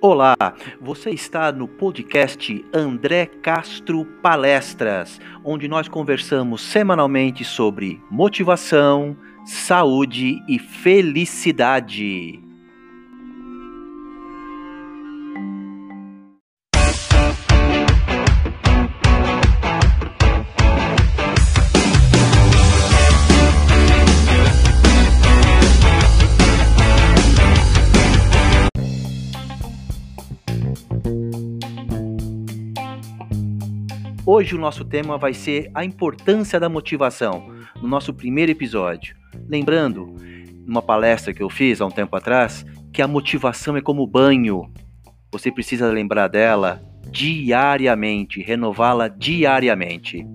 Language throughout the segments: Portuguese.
Olá, você está no podcast André Castro Palestras, onde nós conversamos semanalmente sobre motivação, saúde e felicidade. Hoje o nosso tema vai ser a importância da motivação, no nosso primeiro episódio. Lembrando, numa palestra que eu fiz há um tempo atrás, que a motivação é como banho. Você precisa lembrar dela diariamente, renová-la diariamente.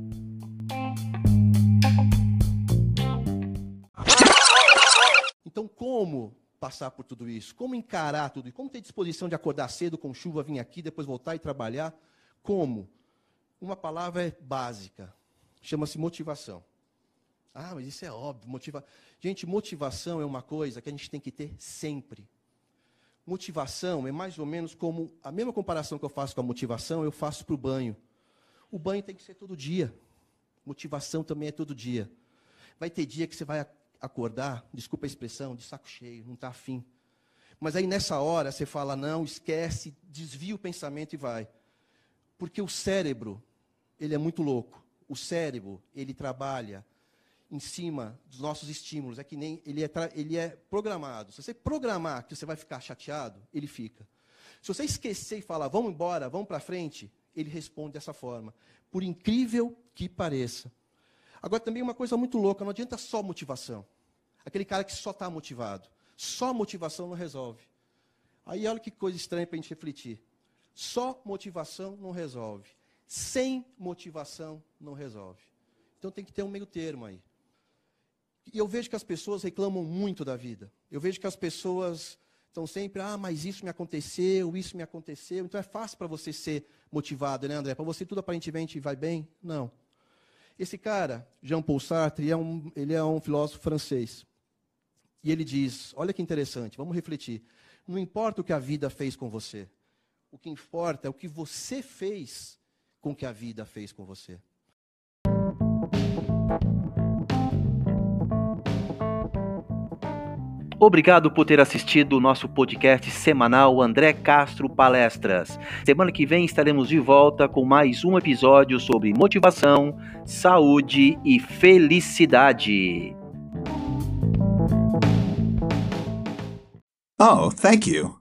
Então, como passar por tudo isso? Como encarar tudo? Como ter disposição de acordar cedo com chuva, vir aqui, depois voltar e trabalhar? Como? Uma palavra é básica, chama-se motivação. Ah, mas isso é óbvio. Motiva... Gente, motivação é uma coisa que a gente tem que ter sempre. Motivação é mais ou menos como a mesma comparação que eu faço com a motivação, eu faço para o banho. O banho tem que ser todo dia. Motivação também é todo dia. Vai ter dia que você vai acordar, desculpa a expressão, de saco cheio, não está afim. Mas aí nessa hora você fala, não, esquece, desvia o pensamento e vai. Porque o cérebro, ele é muito louco. O cérebro, ele trabalha em cima dos nossos estímulos. É que nem ele é, ele é programado. Se você programar que você vai ficar chateado, ele fica. Se você esquecer e falar, vamos embora, vamos para frente, ele responde dessa forma. Por incrível que pareça. Agora, também uma coisa muito louca, não adianta só motivação. Aquele cara que só está motivado. Só motivação não resolve. Aí olha que coisa estranha para a gente refletir. Só motivação não resolve. Sem motivação não resolve. Então tem que ter um meio termo aí. E eu vejo que as pessoas reclamam muito da vida. Eu vejo que as pessoas estão sempre, ah, mas isso me aconteceu, isso me aconteceu. Então é fácil para você ser motivado, né, André? Para você tudo aparentemente vai bem? Não. Esse cara, Jean-Paul Sartre, é um, ele é um filósofo francês. E ele diz: olha que interessante, vamos refletir. Não importa o que a vida fez com você, o que importa é o que você fez com o que a vida fez com você. Obrigado por ter assistido o nosso podcast semanal André Castro Palestras. Semana que vem estaremos de volta com mais um episódio sobre motivação, saúde e felicidade. Oh, thank you.